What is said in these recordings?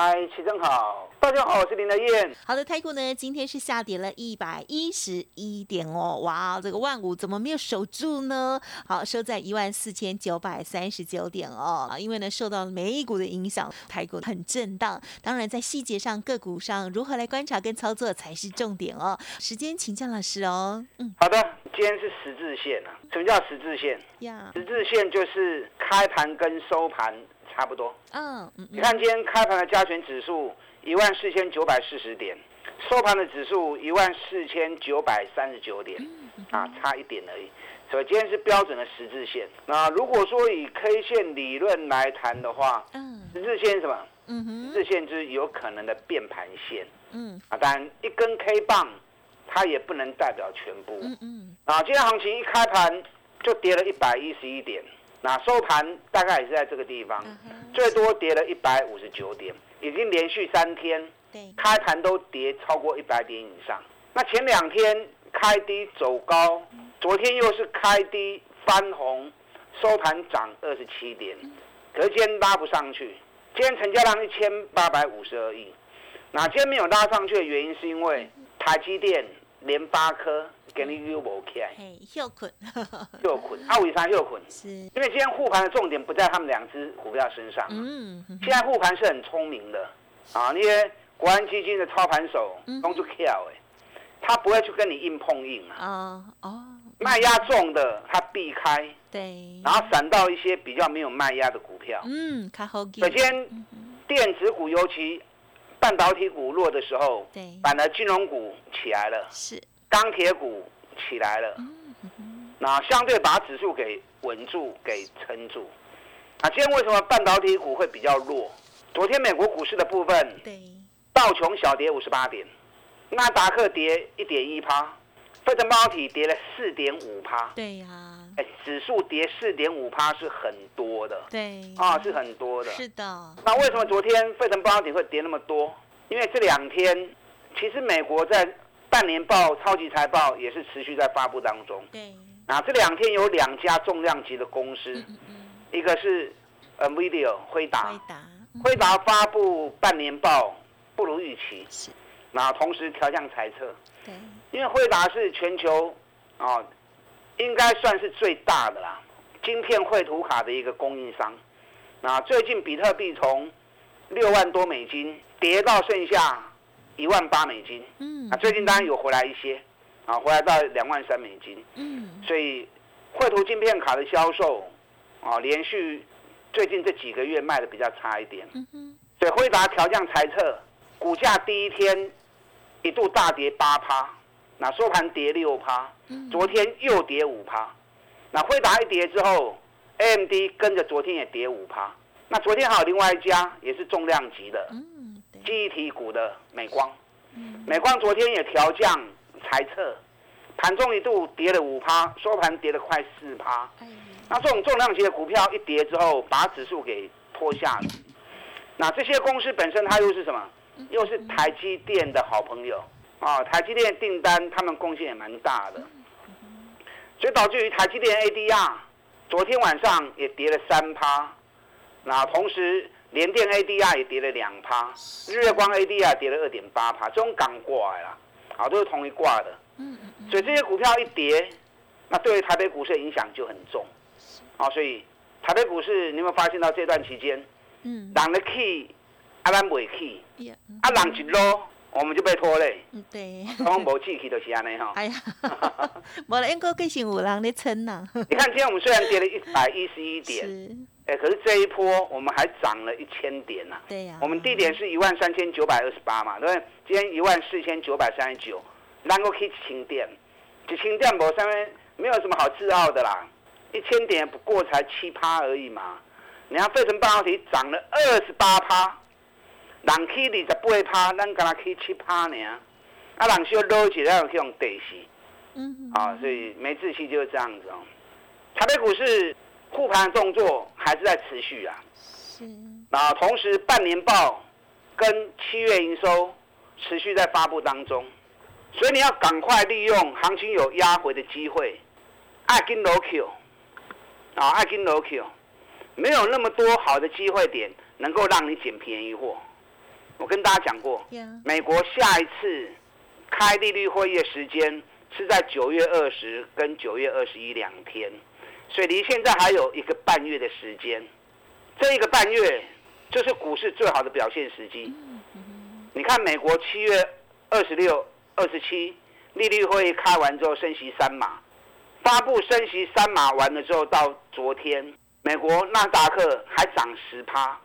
嗨，齐正好，大家好，我是林德燕。好的，泰股呢今天是下跌了一百一十一点哦，哇，这个万五怎么没有守住呢？好，收在一万四千九百三十九点哦，因为呢受到美股的影响，台股很震荡。当然，在细节上个股上如何来观察跟操作才是重点哦。时间请江老师哦。嗯，好的，今天是十字线啊。什么叫十字线？呀，十字线就是开盘跟收盘。差不多，嗯，你看今天开盘的加权指数一万四千九百四十点，收盘的指数一万四千九百三十九点，啊，差一点而已。所以今天是标准的十字线。那如果说以 K 线理论来谈的话，嗯，十字线什么？嗯哼，十字线就是有可能的变盘线。嗯，啊，当然一根 K 棒，它也不能代表全部。嗯嗯，啊，今天行情一开盘就跌了一百一十一点。那收盘大概也是在这个地方，最多跌了一百五十九点，已经连续三天开盘都跌超过一百点以上。那前两天开低走高，昨天又是开低翻红，收盘涨二十七点，可是今天拉不上去。今天成交量一千八百五十二亿，那今天没有拉上去的原因是因为台积电、联发科。给你又无起来，休困，休困，啊，为啥休困？是，因为今天护盘的重点不在他们两只股票身上。嗯，现在护盘是很聪明的，啊，那些国安基金的操盘手，都就跳哎，他不会去跟你硬碰硬啊。哦哦，卖压重的他避开，对，然后闪到一些比较没有卖压的股票。嗯，看好。首先，电子股尤其半导体股弱的时候，对，反而金融股起来了。是。钢铁股起来了，那相对把指数给稳住、给撑住。啊，今天为什么半导体股会比较弱？昨天美国股市的部分，对，道琼小跌五十八点，纳达克跌一点一趴，费城半导体跌了四点五趴。对呀，哎，指数跌四点五趴是很多的。对，啊，是很多的。是的。那为什么昨天费城半导体会跌那么多？因为这两天其实美国在。半年报、超级财报也是持续在发布当中。对，啊，这两天有两家重量级的公司，一个是 NVIDIA 辉达，辉达发布半年报不如预期，是，那同时调降猜测。对，因为辉达是全球啊，应该算是最大的啦，晶片绘图卡的一个供应商。那最近比特币从六万多美金跌到剩下。一万八美金，嗯，啊，最近当然有回来一些，啊，回来到两万三美金，嗯，所以绘图镜片卡的销售，啊，连续最近这几个月卖的比较差一点，嗯哼，所以辉达调降猜测，股价第一天一度大跌八趴，那收盘跌六趴，昨天又跌五趴，那辉达一跌之后，AMD 跟着昨天也跌五趴，那昨天还有另外一家也是重量级的。记忆体股的美光，美光昨天也调降猜测，盘中一度跌了五趴，收盘跌了快四趴。那这种重量级的股票一跌之后，把指数给拖下了。那这些公司本身它又是什么？又是台积电的好朋友啊！台积电订单他们贡献也蛮大的，所以导致于台积电 ADR 昨天晚上也跌了三趴。那同时。联电 ADR 也跌了两趴，日月光 ADR 跌了二点八趴，这种港挂啦，啊，都是同一挂的。嗯嗯所以这些股票一跌，那对于台北股市的影响就很重。啊，所以台北股市，你有没有发现到这段期间，嗯，人的 key，阿兰未 key，啊，人一落，我们就被拖累。嗯，对。讲无气气就是安尼哈。哎呀，无了，应该更是有人在撑呐。你看，今天我们虽然跌了一百一十一点。哎，可是这一波我们还涨了一千点呐。对呀。我们低点是一万三千九百二十八嘛，对不对？今天一万四千九百三十九，能够可以清点，一清点无上面没有什么好自傲的啦。一千点不过才七趴而已嘛。你看费城半导体涨了二十八趴，人去二十八趴，咱干那去七趴呢？啊，人小落起来去用地势，嗯，啊，所以没志气就是这样子哦。台北股市护盘动作还是在持续啊，是。啊同时半年报跟七月营收持续在发布当中，所以你要赶快利用行情有压回的机会，爱跟 low Q，啊，爱跟 low Q，没有那么多好的机会点能够让你捡便宜货。我跟大家讲过，美国下一次。开利率会议的时间是在九月二十跟九月二十一两天，所以离现在还有一个半月的时间。这一个半月就是股市最好的表现时机。你看，美国七月二十六、二十七利率会议开完之后升息三码，发布升息三码完了之后，到昨天美国纳斯达克还涨十趴，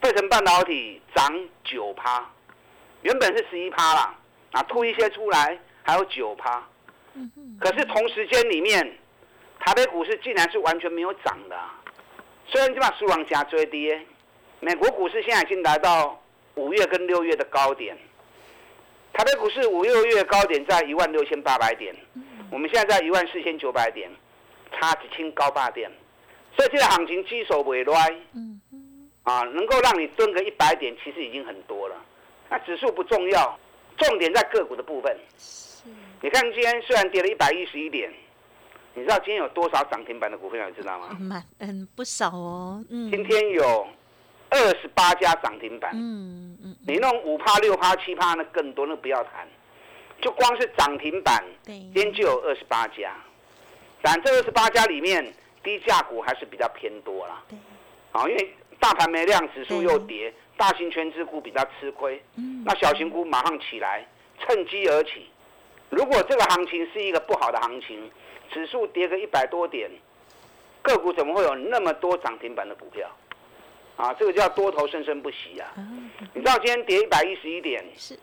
费城半导体涨九趴，原本是十一趴啦。啊，吐一些出来，还有九趴，可是同时间里面，台北股市竟然是完全没有涨的。虽然这把输往加追跌，美国股市现在已经来到五月跟六月的高点，台北股市五六月高点在一万六千八百点，我们现在在一万四千九百点，差几千高八点，所以这个行情基手尾来，啊，能够让你蹲个一百点，其实已经很多了。那指数不重要。重点在个股的部分。你看今天虽然跌了一百一十一点，你知道今天有多少涨停板的股票？你知道吗？蛮嗯不少哦。嗯。今天有二十八家涨停板。嗯嗯。你弄五趴六趴七趴那更多，那不要谈。就光是涨停板，今天就有二十八家。但这二十八家里面，低价股还是比较偏多啦。对。啊，因为大盘没量，指数又跌。大型全资股比较吃亏，那小型股马上起来，趁机而起。如果这个行情是一个不好的行情，指数跌个一百多点，个股怎么会有那么多涨停板的股票？啊，这个叫多头生生不息啊！你知道今天跌一百一十一点，是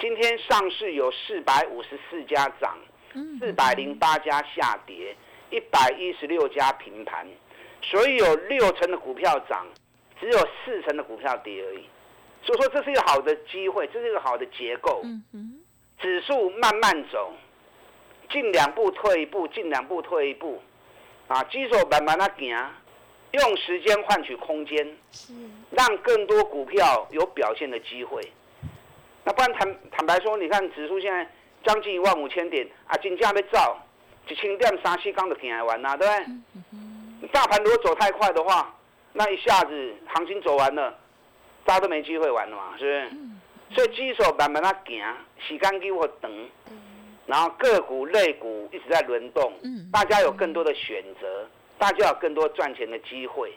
今天上市有四百五十四家涨，四百零八家下跌，一百一十六家平盘，所以有六成的股票涨。只有四成的股票跌而已，所以说这是一个好的机会，这是一个好的结构。指数慢慢走，进两步退一步，进两步退一步，啊，基手慢慢的行，用时间换取空间，让更多股票有表现的机会。那不然坦坦白说，你看指数现在将近一万五千点，啊，金价被造，一千点三四刚就行完啦，对不对？大盘如果走太快的话，那一下子行情走完了，大家都没机会玩了嘛，是不是？所以基手慢慢的行，时间给我等，然后个股、类股一直在轮动，大家有更多的选择，大家有更多赚钱的机会，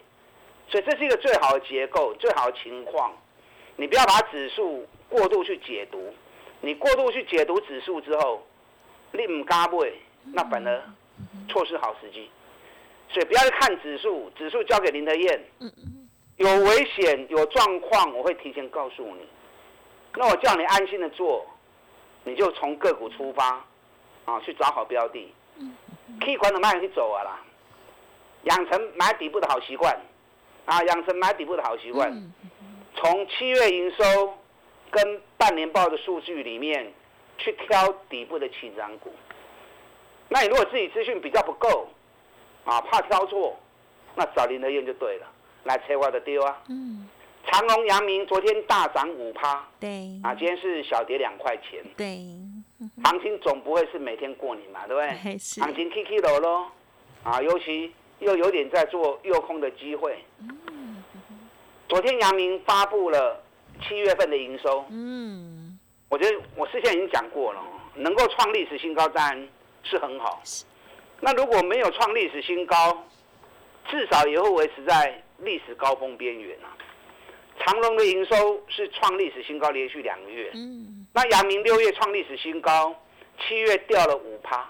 所以这是一个最好的结构、最好的情况。你不要把指数过度去解读，你过度去解读指数之后，你唔敢买，那反而错失好时机。所以不要去看指数，指数交给林德燕。有危险、有状况，我会提前告诉你。那我叫你安心的做，你就从个股出发，啊，去找好标的。嗯 K 款的慢去走啊啦，养成买底部的好习惯，啊，养成买底部的好习惯。从七月营收跟半年报的数据里面去挑底部的起涨股。那你如果自己资讯比较不够，啊，怕挑错，那找林德燕就对了。来，车外的丢啊。嗯。长隆、阳明昨天大涨五趴。对。啊，今天是小跌两块钱。对。行情总不会是每天过年嘛，对不对？行情 K K 楼喽。啊，尤其又有点在做诱空的机会。嗯。昨天阳明发布了七月份的营收。嗯。我觉得我事先已经讲过了，能够创历史新高，当然是很好。那如果没有创历史新高，至少也会维持在历史高峰边缘啊。长隆的营收是创历史新高，连续两个月。嗯。那阳明六月创历史新高，七月掉了五趴，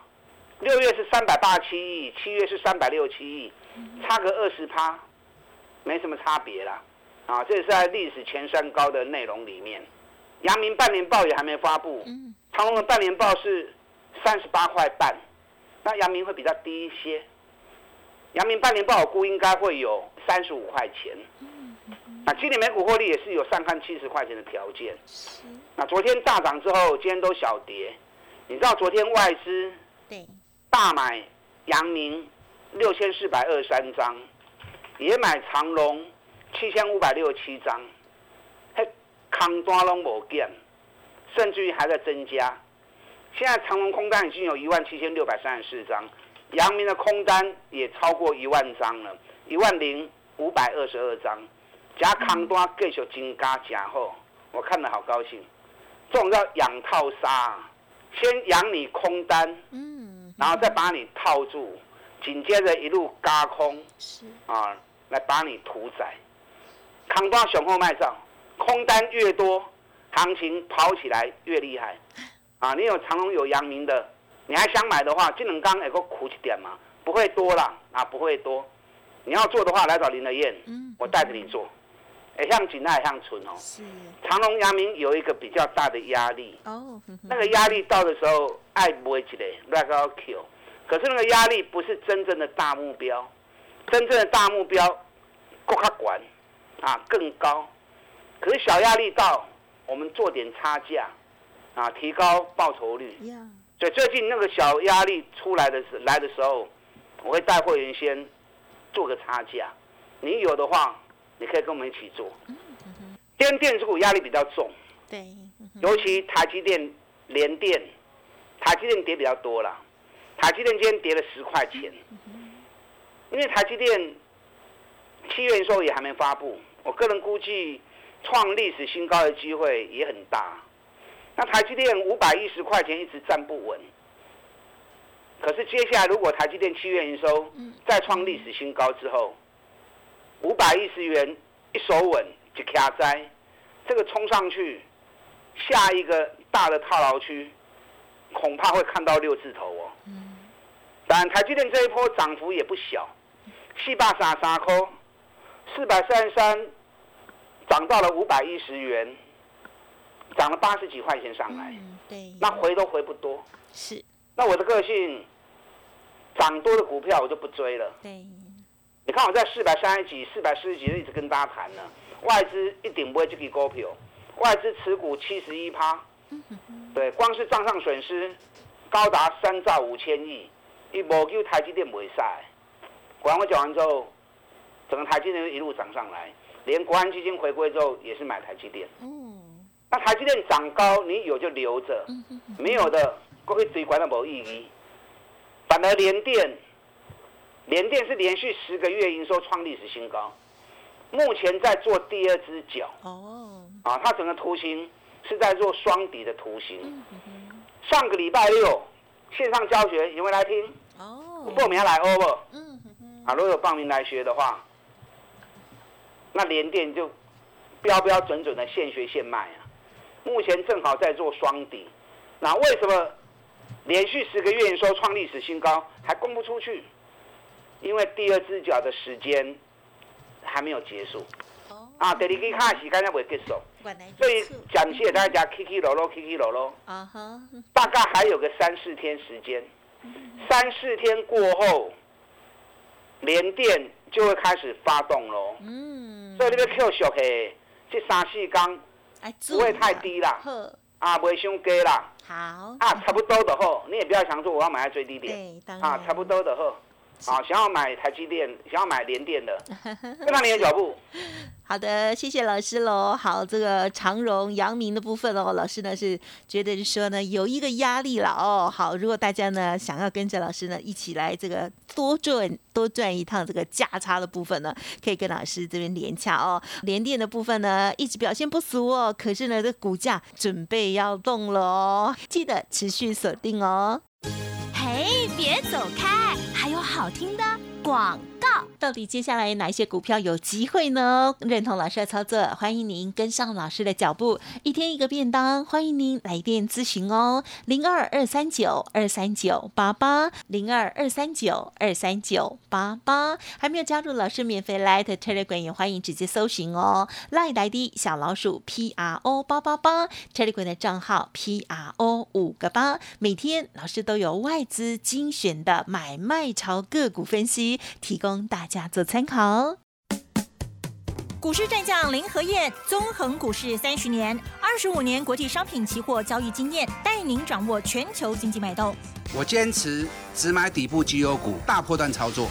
六月是三百八十七亿，七月是三百六十七亿，差个二十趴，没什么差别啦。啊，这是在历史前三高的内容里面。阳明半年报也还没发布，长隆的半年报是三十八块半。那阳明会比较低一些，阳明半年报估应该会有三十五块钱。那今年每股获利也是有上看七十块钱的条件。那昨天大涨之后，今天都小跌。你知道昨天外资对大买阳明六千四百二十三张，也买长隆七千五百六十七张，嘿，空单拢无减，甚至于还在增加。现在长隆空单已经有一万七千六百三十四张，阳明的空单也超过一万张了，一万零五百二十二张。加空单继续增加加厚，我看了好高兴。这种叫养套杀，先养你空单，嗯，然后再把你套住，紧接着一路嘎空，是啊，来把你屠宰。空单雄厚卖账，空单越多，行情跑起来越厉害。啊，你有长隆有阳明的，你还想买的话，金能刚有个苦一点嘛，不会多了啊，不会多。你要做的话，来找林德燕，我带着你做。也像锦奈，像纯哦。是。长隆、阳明有一个比较大的压力。哦。那个压力到的时候，爱不会起来，那个要 Q。可是那个压力不是真正的大目标，真正的大目标，够他管，啊，更高。可是小压力到，我们做点差价，啊，提高报酬率。所以最近那个小压力出来的时来的时候，我会带会员先做个差价。你有的话。你可以跟我们一起做。今天电子股压力比较重，对，尤其台积电、联电，台积电跌比较多了。台积电今天跌了十块钱，因为台积电七月营收也还没发布，我个人估计创历史新高的机会也很大。那台积电五百一十块钱一直站不稳，可是接下来如果台积电七月营收再创历史新高之后，五百一十元一手稳就卡在，这个冲上去，下一个大的套牢区，恐怕会看到六字头哦。嗯。但台积电这一波涨幅也不小，四百三三块，四百三十三涨到了五百一十元，涨了八十几块钱上来。嗯，对。那回都回不多。是。那我的个性，涨多的股票我就不追了。对。你看我在四百三十几、四百四十几一直跟大家谈呢，外资一定不会去给股票，外资持股七十一趴，对，光是账上损失高达三兆五千亿，一无叫台积电不会晒。国安我讲完之后，整个台积电一路涨上来，连国安基金回归之后也是买台积电。嗯，那台积电涨高，你有就留着，没有的过去追关都无意义，反而连电。联电是连续十个月营收创历史新高，目前在做第二只脚。哦，啊，它整个图形是在做双底的图形。上个礼拜六线上教学有没有来听？哦，报名来哦不？嗯啊，如果有报名来学的话，那联电就标标准准的现学现卖啊。目前正好在做双底，那为什么连续十个月营收创历史新高还供不出去？因为第二只脚的时间还没有结束，啊，第二支卡时间也未结束，所以感谢大家起起落落，起起落落，啊哈，大概还有个三四天时间，三四天过后，连电就会开始发动喽，嗯，所以你要 Q 小黑，这三四缸不会太低啦，啊，不会伤低啦，好，啊，差不多的好，你也不要想说我要买在最低点，啊，差不多的好。好，想要买台积电，想要买联电的，跟上你的脚步。好的，谢谢老师喽。好，这个长荣、阳明的部分哦，老师呢是觉得说呢有一个压力了哦。好，如果大家呢想要跟着老师呢一起来这个多赚多赚一趟这个价差的部分呢，可以跟老师这边连洽哦。联电的部分呢一直表现不俗哦，可是呢这股价准备要动了哦，记得持续锁定哦。别走开，还有好听的广告。到底接下来哪一些股票有机会呢？认同老师的操作，欢迎您跟上老师的脚步，一天一个便当，欢迎您来电咨询哦，零二二三九二三九八八，零二二三九二三九八八。还没有加入老师免费 Light Telegram，也欢迎直接搜寻哦，Lie 来的小老鼠 P R O 八八八，Telegram 的账号 P R O 五个八，每天老师都有外资精选的买卖潮个股分析提供。大家做参考。股市战将林和燕，纵横股市三十年，二十五年国际商品期货交易经验，带您掌握全球经济脉动。我坚持只买底部绩优股，大波段操作。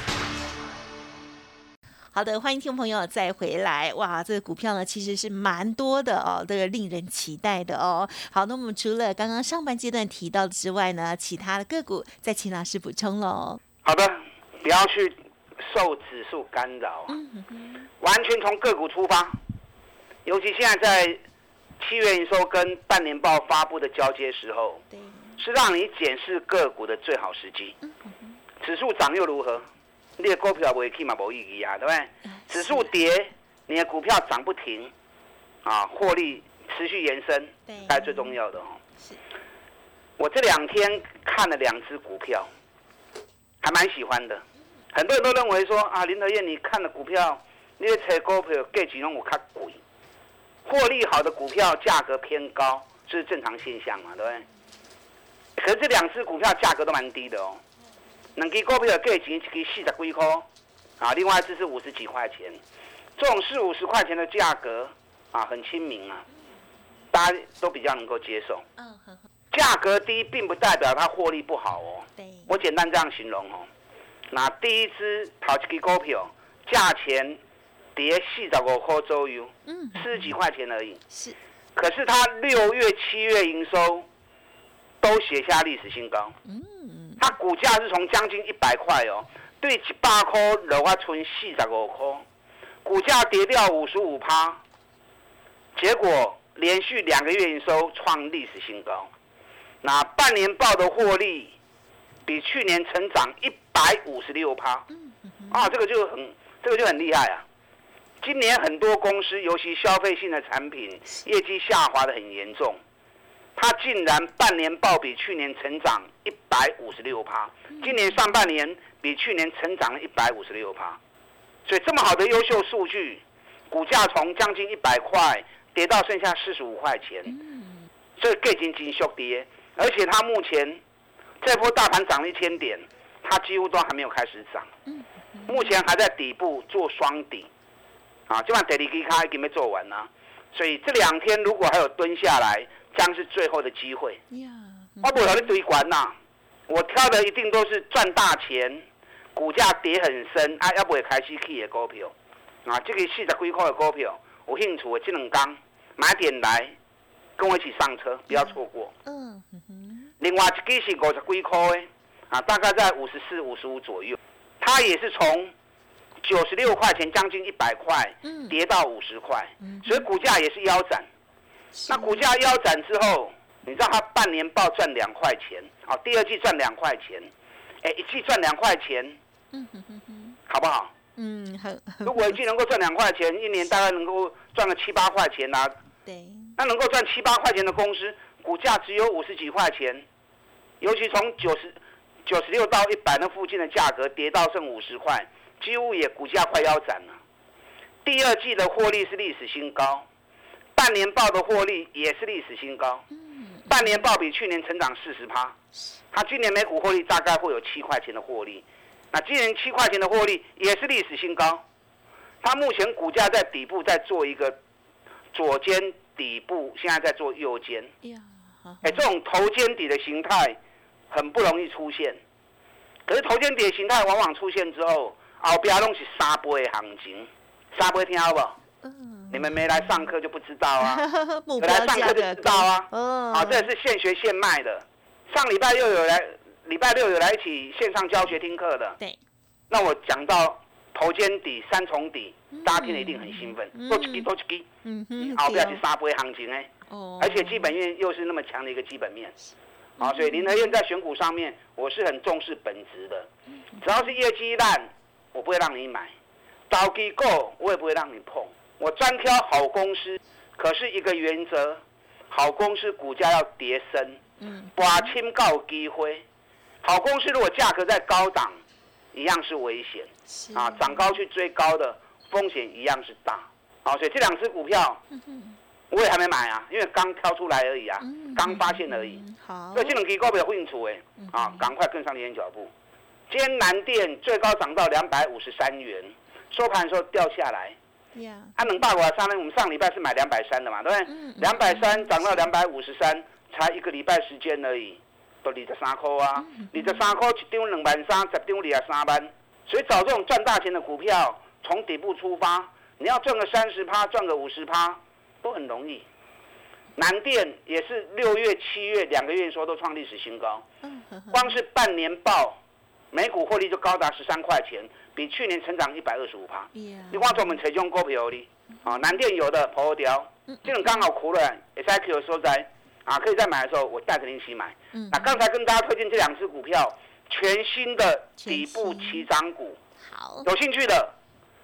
好的，欢迎听众朋友再回来。哇，这个股票呢其实是蛮多的哦，这个令人期待的哦。好，那我们除了刚刚上半阶段提到的之外呢，其他的个股再请老师补充喽。好的，不要去受指数干扰，完全从个股出发。尤其现在在七月营收跟半年报发布的交接时候，是让你检视个股的最好时机。指数涨又如何？你的股票不会起嘛，无意义啊，对不对？指数跌，你的股票涨不停，啊，获利持续延伸，才是最重要的哦。我这两天看了两只股票，还蛮喜欢的。很多人都认为说啊，林德燕，你看的股票，你的炒股票价钱拢有较贵，获利好的股票价格偏高，这是正常现象嘛，对不对？可是这两只股票价格都蛮低的哦。两支股票价钱一支四十几块，啊，另外一支是五十几块钱，这种四五十块钱的价格啊，很亲民啊，大家都比较能够接受。嗯，价格低并不代表它获利不好哦。我简单这样形容哦，那第一支淘一支股票，价钱跌四十五块左右，嗯，四十几块钱而已。是，可是它六月、七月营收都写下历史新高。嗯。它股价是从将近一百块哦，对一百块落啊存四十五块，股价跌掉五十五趴，结果连续两个月营收创历史新高，那半年报的获利比去年成长一百五十六趴，啊，这个就很这个就很厉害啊！今年很多公司，尤其消费性的产品，业绩下滑的很严重。它竟然半年报比去年成长一百五十六趴，今年上半年比去年成长了一百五十六趴，所以这么好的优秀数据，股价从将近一百块跌到剩下四十五块钱，这更经紧缩跌，而且它目前这波大盘涨了一千点，它几乎都还没有开始涨，目前还在底部做双底，啊，今晚第二支卡已经没做完了，所以这两天如果还有蹲下来。将是最后的机会。我不和你堆管呐，我挑的一定都是赚大钱，股价跌很深啊，要不会开始去的股票啊。这个四十几块的股票，有兴趣的这两天买点来，跟我一起上车，不要错过。嗯另外一支是五十几块的啊，大概在五十四、五十五左右，它也是从九十六块钱将近一百块，跌到五十块，所以股价也是腰斩。那股价腰斩之后，你知道它半年报赚两块钱，好，第二季赚两块钱，哎，一季赚两块钱，嗯哼哼哼，好不好？嗯，好。如果一季能够赚两块钱，一年大概能够赚个七八块钱呐。对。那能够赚七八块钱的公司，股价只有五十几块钱，尤其从九十九十六到一百那附近的价格跌到剩五十块，几乎也股价快腰斩了。第二季的获利是历史新高。半年报的获利也是历史新高，半年报比去年成长四十趴，它今年每股获利大概会有七块钱的获利，那今年七块钱的获利也是历史新高，它目前股价在底部在做一个左肩底部，现在在做右肩，哎，这种头肩底的形态很不容易出现，可是头肩底的形态往往出现之后，后边拢是三倍的行情，三倍听好不？你们没来上课就不知道啊，来上课就知道啊。哦，好，这也是现学现卖的。上礼拜六有来，礼拜六有来一起线上教学听课的。对。那我讲到头肩底、三重底，大家听了一定很兴奋，多一支多一支，嗯哼，好，不要去杀波行情哎，哦，而且基本面又是那么强的一个基本面，啊，所以林和燕在选股上面，我是很重视本质的，只要是业绩烂，我不会让你买，高机构我也不会让你碰，我专挑好公司，可是一个原则，好公司股价要跌升，嗯，把清告机会，好公司如果价格在高档。一样是危险，啊，涨高去追高的风险一样是大，好，所以这两只股票，我也还没买啊，因为刚挑出来而已啊，刚发现而已。好，所以这两支股票会进出哎，啊，赶快跟上你的脚步。今天南电最高涨到两百五十三元，收盘的时候掉下来。它能大股上呢？我们上礼拜是买两百三的嘛，对不对？两百三涨到两百五十三，才一个礼拜时间而已。都二十三块啊，二十三块一张两万三，十张二十三万。所以找这种赚大钱的股票，从底部出发，你要赚个三十趴，赚个五十趴，都很容易。南电也是六月、七月两个月说都创历史新高，光是半年报，每股获利就高达十三块钱，比去年成长一百二十五趴。你光做我们财中股票哩，啊，南电有的破掉，这种刚好苦了，S I Q 所在。啊，可以再买的时候，我带着你一起买。嗯，那刚才跟大家推荐这两只股票，全新的底部起涨股。好，有兴趣的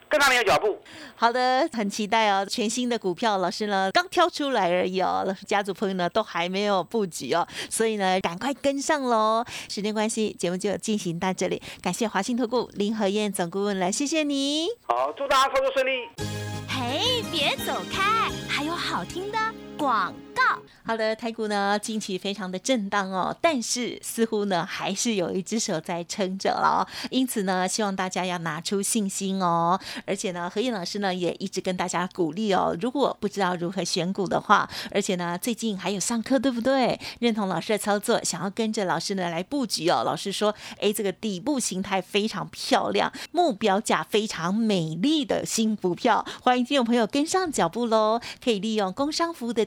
跟上你的脚步。好的，很期待哦，全新的股票，老师呢刚挑出来而已哦，家族朋友呢都还没有布局哦，所以呢赶快跟上喽。时间关系，节目就进行到这里，感谢华信投顾林和燕总顾问来，谢谢你。好，祝大家操作顺利。嘿，别走开，还有好听的广告。好的，台股呢近期非常的震荡哦，但是似乎呢还是有一只手在撑着了，因此呢希望大家要拿出信心哦，而且呢何燕老师呢也一直跟大家鼓励哦，如果不知道如何选股的话，而且呢最近还有上课对不对？认同老师的操作，想要跟着老师呢来布局哦，老师说哎这个底部形态非常漂亮，目标价非常美丽的新股票，欢迎听众朋友跟上脚步喽，可以利用工商服务的